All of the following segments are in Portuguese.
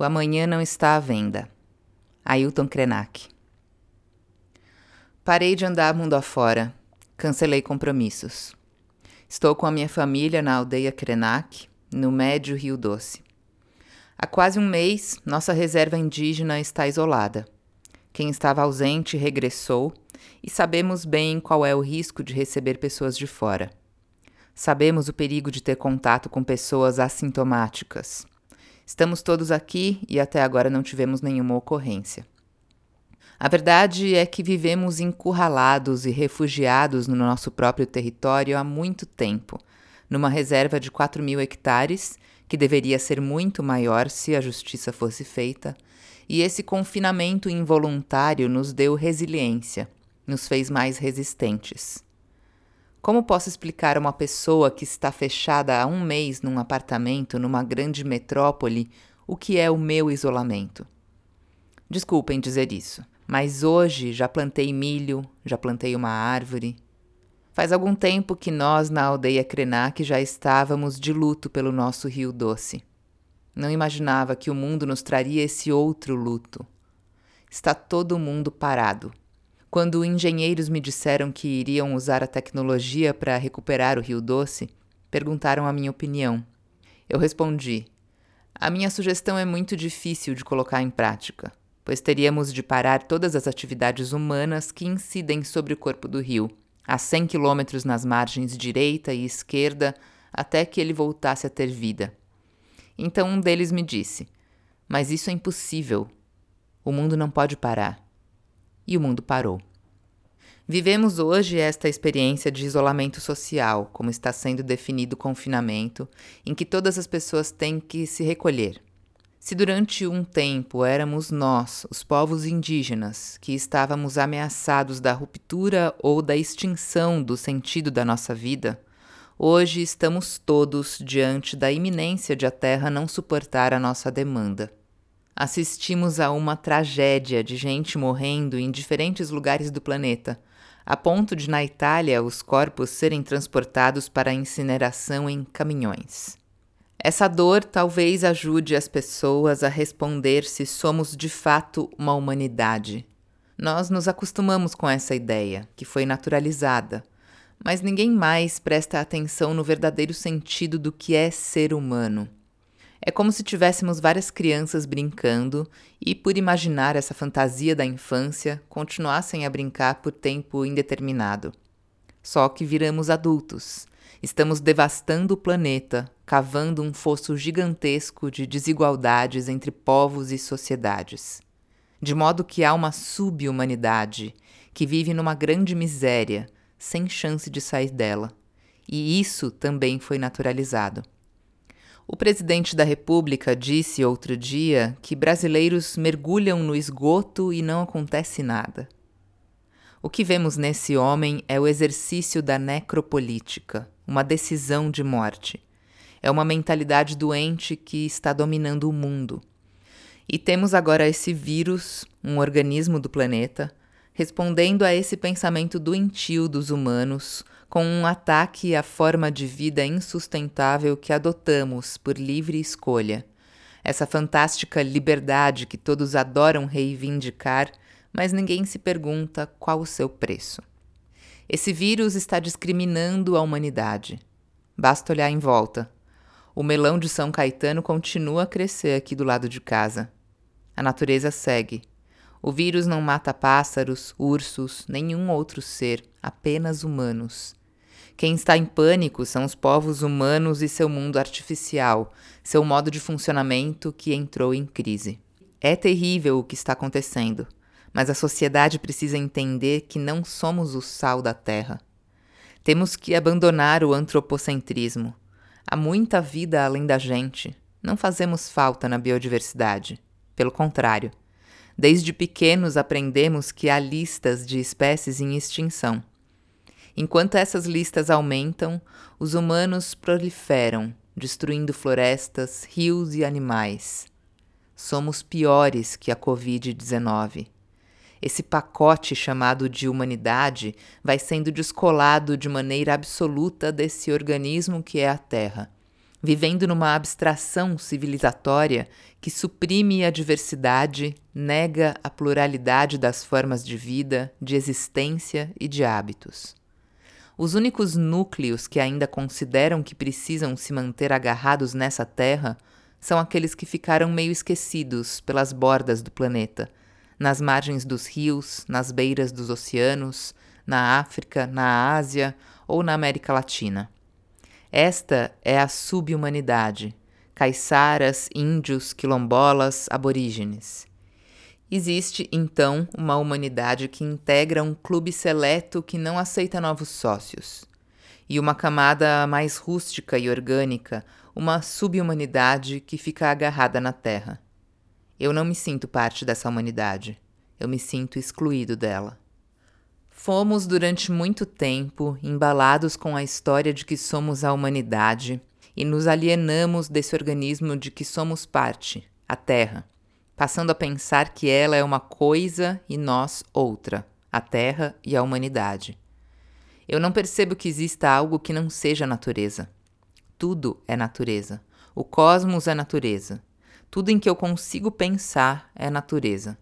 O amanhã não está à venda. Ailton Krenak. Parei de andar mundo afora. Cancelei compromissos. Estou com a minha família na aldeia Krenak, no médio Rio Doce. Há quase um mês, nossa reserva indígena está isolada. Quem estava ausente regressou e sabemos bem qual é o risco de receber pessoas de fora. Sabemos o perigo de ter contato com pessoas assintomáticas. Estamos todos aqui e até agora não tivemos nenhuma ocorrência. A verdade é que vivemos encurralados e refugiados no nosso próprio território há muito tempo, numa reserva de 4 mil hectares, que deveria ser muito maior se a justiça fosse feita, e esse confinamento involuntário nos deu resiliência, nos fez mais resistentes. Como posso explicar a uma pessoa que está fechada há um mês num apartamento numa grande metrópole o que é o meu isolamento? Desculpem dizer isso. Mas hoje já plantei milho, já plantei uma árvore. Faz algum tempo que nós na aldeia Krenak já estávamos de luto pelo nosso rio doce. Não imaginava que o mundo nos traria esse outro luto. Está todo mundo parado. Quando engenheiros me disseram que iriam usar a tecnologia para recuperar o Rio Doce, perguntaram a minha opinião. Eu respondi: A minha sugestão é muito difícil de colocar em prática pois teríamos de parar todas as atividades humanas que incidem sobre o corpo do rio, a 100 quilômetros nas margens direita e esquerda, até que ele voltasse a ter vida. Então um deles me disse: Mas isso é impossível. O mundo não pode parar. E o mundo parou. Vivemos hoje esta experiência de isolamento social, como está sendo definido o confinamento, em que todas as pessoas têm que se recolher, se durante um tempo éramos nós, os povos indígenas, que estávamos ameaçados da ruptura ou da extinção do sentido da nossa vida, hoje estamos todos diante da iminência de a Terra não suportar a nossa demanda. Assistimos a uma tragédia de gente morrendo em diferentes lugares do planeta, a ponto de na Itália os corpos serem transportados para incineração em caminhões. Essa dor talvez ajude as pessoas a responder se somos de fato uma humanidade. Nós nos acostumamos com essa ideia, que foi naturalizada, mas ninguém mais presta atenção no verdadeiro sentido do que é ser humano. É como se tivéssemos várias crianças brincando e, por imaginar essa fantasia da infância, continuassem a brincar por tempo indeterminado. Só que viramos adultos Estamos devastando o planeta, cavando um fosso gigantesco de desigualdades entre povos e sociedades. De modo que há uma subhumanidade que vive numa grande miséria, sem chance de sair dela. E isso também foi naturalizado. O presidente da República disse outro dia que brasileiros mergulham no esgoto e não acontece nada. O que vemos nesse homem é o exercício da necropolítica uma decisão de morte. É uma mentalidade doente que está dominando o mundo. E temos agora esse vírus, um organismo do planeta, respondendo a esse pensamento doentio dos humanos com um ataque à forma de vida insustentável que adotamos por livre escolha. Essa fantástica liberdade que todos adoram reivindicar, mas ninguém se pergunta qual o seu preço. Esse vírus está discriminando a humanidade. Basta olhar em volta. O melão de São Caetano continua a crescer aqui do lado de casa. A natureza segue. O vírus não mata pássaros, ursos, nenhum outro ser, apenas humanos. Quem está em pânico são os povos humanos e seu mundo artificial, seu modo de funcionamento que entrou em crise. É terrível o que está acontecendo mas a sociedade precisa entender que não somos o sal da terra. Temos que abandonar o antropocentrismo. Há muita vida além da gente. Não fazemos falta na biodiversidade. Pelo contrário, desde pequenos aprendemos que há listas de espécies em extinção. Enquanto essas listas aumentam, os humanos proliferam, destruindo florestas, rios e animais. Somos piores que a Covid-19. Esse pacote chamado de humanidade vai sendo descolado de maneira absoluta desse organismo que é a Terra. vivendo numa abstração civilizatória que suprime a diversidade, nega a pluralidade das formas de vida, de existência e de hábitos. Os únicos núcleos que ainda consideram que precisam se manter agarrados nessa terra são aqueles que ficaram meio esquecidos pelas bordas do planeta, nas margens dos rios, nas beiras dos oceanos, na África, na Ásia ou na América Latina. Esta é a subhumanidade, caiçaras, índios, quilombolas, aborígenes. Existe, então, uma humanidade que integra um clube seleto que não aceita novos sócios, e uma camada mais rústica e orgânica, uma subhumanidade que fica agarrada na terra. Eu não me sinto parte dessa humanidade, eu me sinto excluído dela. Fomos durante muito tempo embalados com a história de que somos a humanidade e nos alienamos desse organismo de que somos parte, a Terra, passando a pensar que ela é uma coisa e nós outra, a Terra e a humanidade. Eu não percebo que exista algo que não seja natureza. Tudo é natureza. O cosmos é natureza. Tudo em que eu consigo pensar é natureza.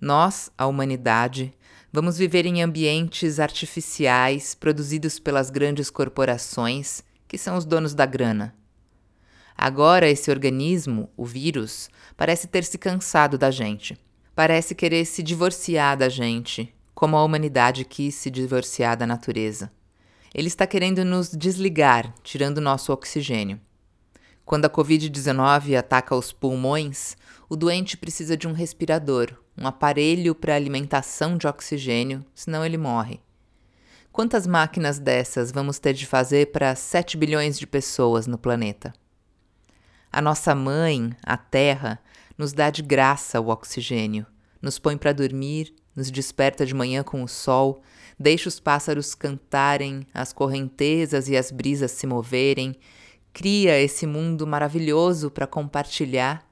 Nós, a humanidade, Vamos viver em ambientes artificiais produzidos pelas grandes corporações, que são os donos da grana. Agora, esse organismo, o vírus, parece ter se cansado da gente. Parece querer se divorciar da gente, como a humanidade quis se divorciar da natureza. Ele está querendo nos desligar, tirando nosso oxigênio. Quando a Covid-19 ataca os pulmões, o doente precisa de um respirador, um aparelho para alimentação de oxigênio, senão ele morre. Quantas máquinas dessas vamos ter de fazer para 7 bilhões de pessoas no planeta? A nossa mãe, a Terra, nos dá de graça o oxigênio, nos põe para dormir, nos desperta de manhã com o sol, deixa os pássaros cantarem, as correntezas e as brisas se moverem, cria esse mundo maravilhoso para compartilhar.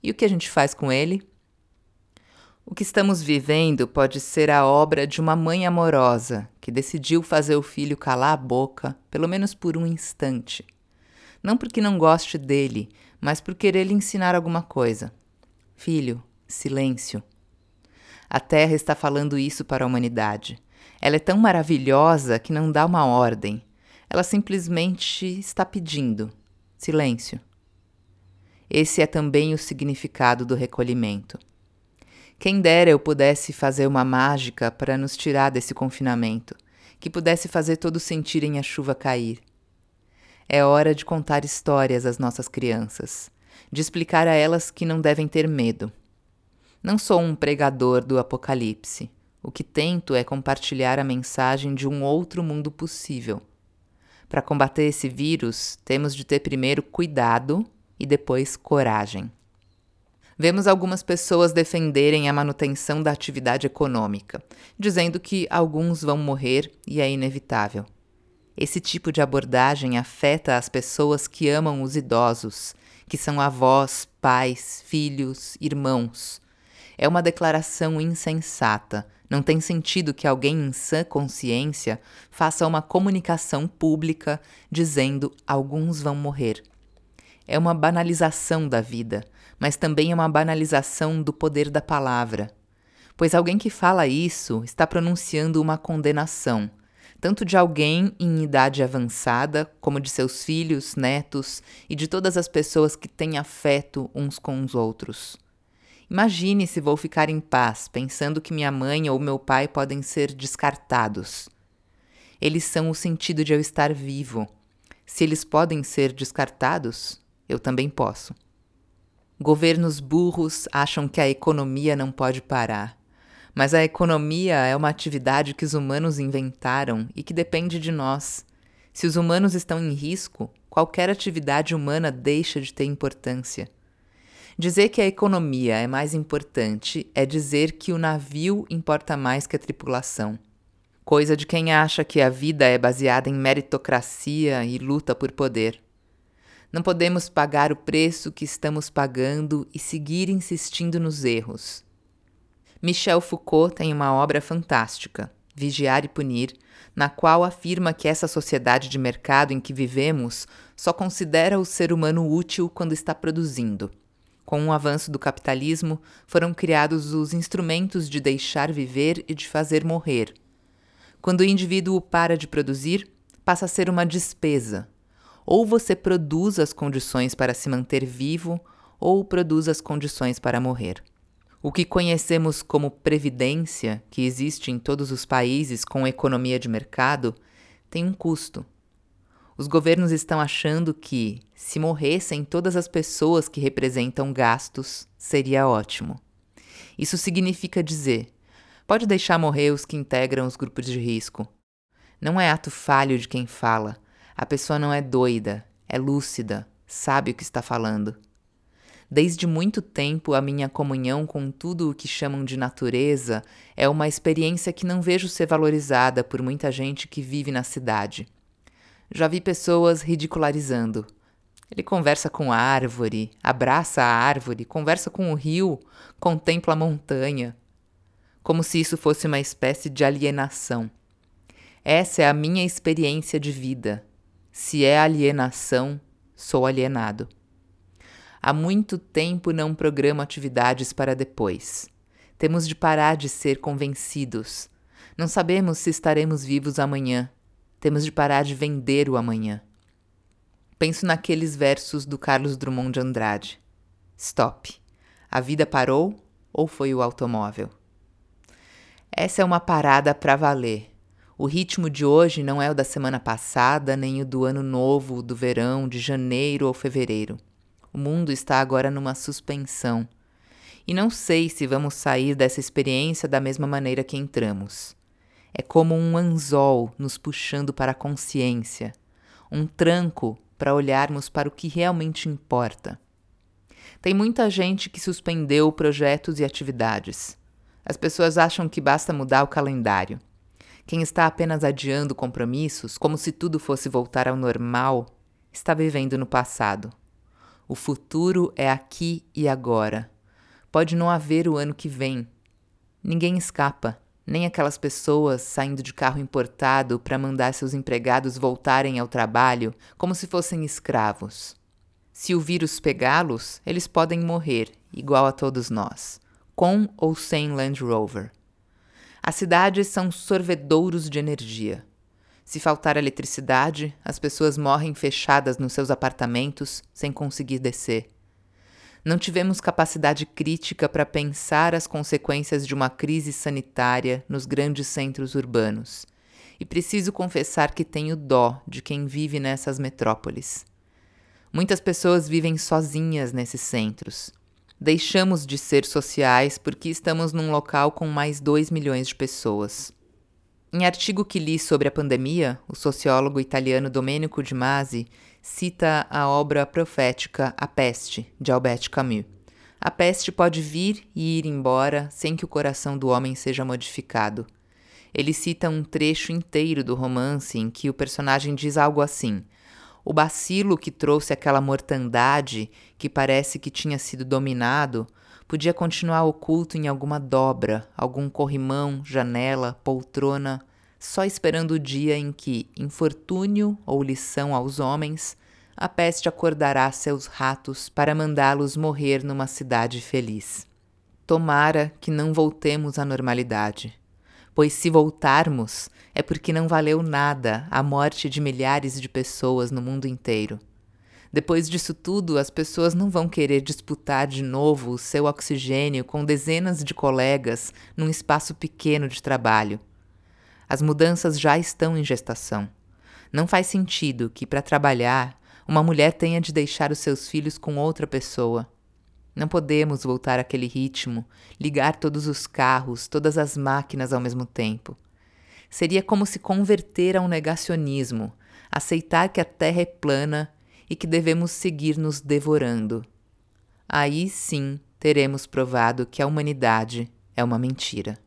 E o que a gente faz com ele? O que estamos vivendo pode ser a obra de uma mãe amorosa que decidiu fazer o filho calar a boca, pelo menos por um instante. Não porque não goste dele, mas por querer lhe ensinar alguma coisa. Filho, silêncio. A Terra está falando isso para a humanidade. Ela é tão maravilhosa que não dá uma ordem. Ela simplesmente está pedindo: silêncio. Esse é também o significado do recolhimento. Quem dera eu pudesse fazer uma mágica para nos tirar desse confinamento, que pudesse fazer todos sentirem a chuva cair. É hora de contar histórias às nossas crianças, de explicar a elas que não devem ter medo. Não sou um pregador do apocalipse. O que tento é compartilhar a mensagem de um outro mundo possível. Para combater esse vírus, temos de ter primeiro cuidado e depois coragem. Vemos algumas pessoas defenderem a manutenção da atividade econômica, dizendo que alguns vão morrer e é inevitável. Esse tipo de abordagem afeta as pessoas que amam os idosos, que são avós, pais, filhos, irmãos. É uma declaração insensata. Não tem sentido que alguém em sã consciência faça uma comunicação pública dizendo alguns vão morrer. É uma banalização da vida, mas também é uma banalização do poder da palavra. Pois alguém que fala isso está pronunciando uma condenação, tanto de alguém em idade avançada, como de seus filhos, netos e de todas as pessoas que têm afeto uns com os outros. Imagine se vou ficar em paz pensando que minha mãe ou meu pai podem ser descartados. Eles são o sentido de eu estar vivo. Se eles podem ser descartados, eu também posso. Governos burros acham que a economia não pode parar. Mas a economia é uma atividade que os humanos inventaram e que depende de nós. Se os humanos estão em risco, qualquer atividade humana deixa de ter importância. Dizer que a economia é mais importante é dizer que o navio importa mais que a tripulação. Coisa de quem acha que a vida é baseada em meritocracia e luta por poder. Não podemos pagar o preço que estamos pagando e seguir insistindo nos erros. Michel Foucault tem uma obra fantástica, Vigiar e Punir, na qual afirma que essa sociedade de mercado em que vivemos só considera o ser humano útil quando está produzindo. Com o avanço do capitalismo, foram criados os instrumentos de deixar viver e de fazer morrer. Quando o indivíduo para de produzir, passa a ser uma despesa. Ou você produz as condições para se manter vivo, ou produz as condições para morrer. O que conhecemos como previdência, que existe em todos os países com economia de mercado, tem um custo. Os governos estão achando que, se morressem todas as pessoas que representam gastos, seria ótimo. Isso significa dizer: pode deixar morrer os que integram os grupos de risco. Não é ato falho de quem fala. A pessoa não é doida, é lúcida, sabe o que está falando. Desde muito tempo, a minha comunhão com tudo o que chamam de natureza é uma experiência que não vejo ser valorizada por muita gente que vive na cidade. Já vi pessoas ridicularizando. Ele conversa com a árvore, abraça a árvore, conversa com o rio, contempla a montanha. Como se isso fosse uma espécie de alienação. Essa é a minha experiência de vida. Se é alienação, sou alienado. Há muito tempo não programo atividades para depois. Temos de parar de ser convencidos. Não sabemos se estaremos vivos amanhã. Temos de parar de vender o amanhã. Penso naqueles versos do Carlos Drummond de Andrade. Stop. A vida parou ou foi o automóvel? Essa é uma parada para valer. O ritmo de hoje não é o da semana passada, nem o do ano novo, do verão, de janeiro ou fevereiro. O mundo está agora numa suspensão. E não sei se vamos sair dessa experiência da mesma maneira que entramos. É como um anzol nos puxando para a consciência, um tranco para olharmos para o que realmente importa. Tem muita gente que suspendeu projetos e atividades. As pessoas acham que basta mudar o calendário. Quem está apenas adiando compromissos, como se tudo fosse voltar ao normal, está vivendo no passado. O futuro é aqui e agora. Pode não haver o ano que vem. Ninguém escapa, nem aquelas pessoas saindo de carro importado para mandar seus empregados voltarem ao trabalho como se fossem escravos. Se o vírus pegá-los, eles podem morrer, igual a todos nós, com ou sem Land Rover. As cidades são sorvedouros de energia. Se faltar eletricidade, as pessoas morrem fechadas nos seus apartamentos sem conseguir descer. Não tivemos capacidade crítica para pensar as consequências de uma crise sanitária nos grandes centros urbanos. E preciso confessar que tenho dó de quem vive nessas metrópoles. Muitas pessoas vivem sozinhas nesses centros. Deixamos de ser sociais porque estamos num local com mais 2 milhões de pessoas. Em artigo que li sobre a pandemia, o sociólogo italiano Domenico Di Masi cita a obra profética A Peste, de Albert Camus. A peste pode vir e ir embora sem que o coração do homem seja modificado. Ele cita um trecho inteiro do romance em que o personagem diz algo assim: O bacilo que trouxe aquela mortandade, que parece que tinha sido dominado, podia continuar oculto em alguma dobra, algum corrimão, janela, poltrona, só esperando o dia em que, infortúnio ou lição aos homens, a peste acordará seus ratos para mandá-los morrer numa cidade feliz. Tomara que não voltemos à normalidade, pois se voltarmos é porque não valeu nada a morte de milhares de pessoas no mundo inteiro. Depois disso tudo, as pessoas não vão querer disputar de novo o seu oxigênio com dezenas de colegas num espaço pequeno de trabalho. As mudanças já estão em gestação. Não faz sentido que, para trabalhar, uma mulher tenha de deixar os seus filhos com outra pessoa. Não podemos voltar àquele ritmo, ligar todos os carros, todas as máquinas ao mesmo tempo. Seria como se converter a um negacionismo, aceitar que a Terra é plana e que devemos seguir nos devorando. Aí sim teremos provado que a humanidade é uma mentira.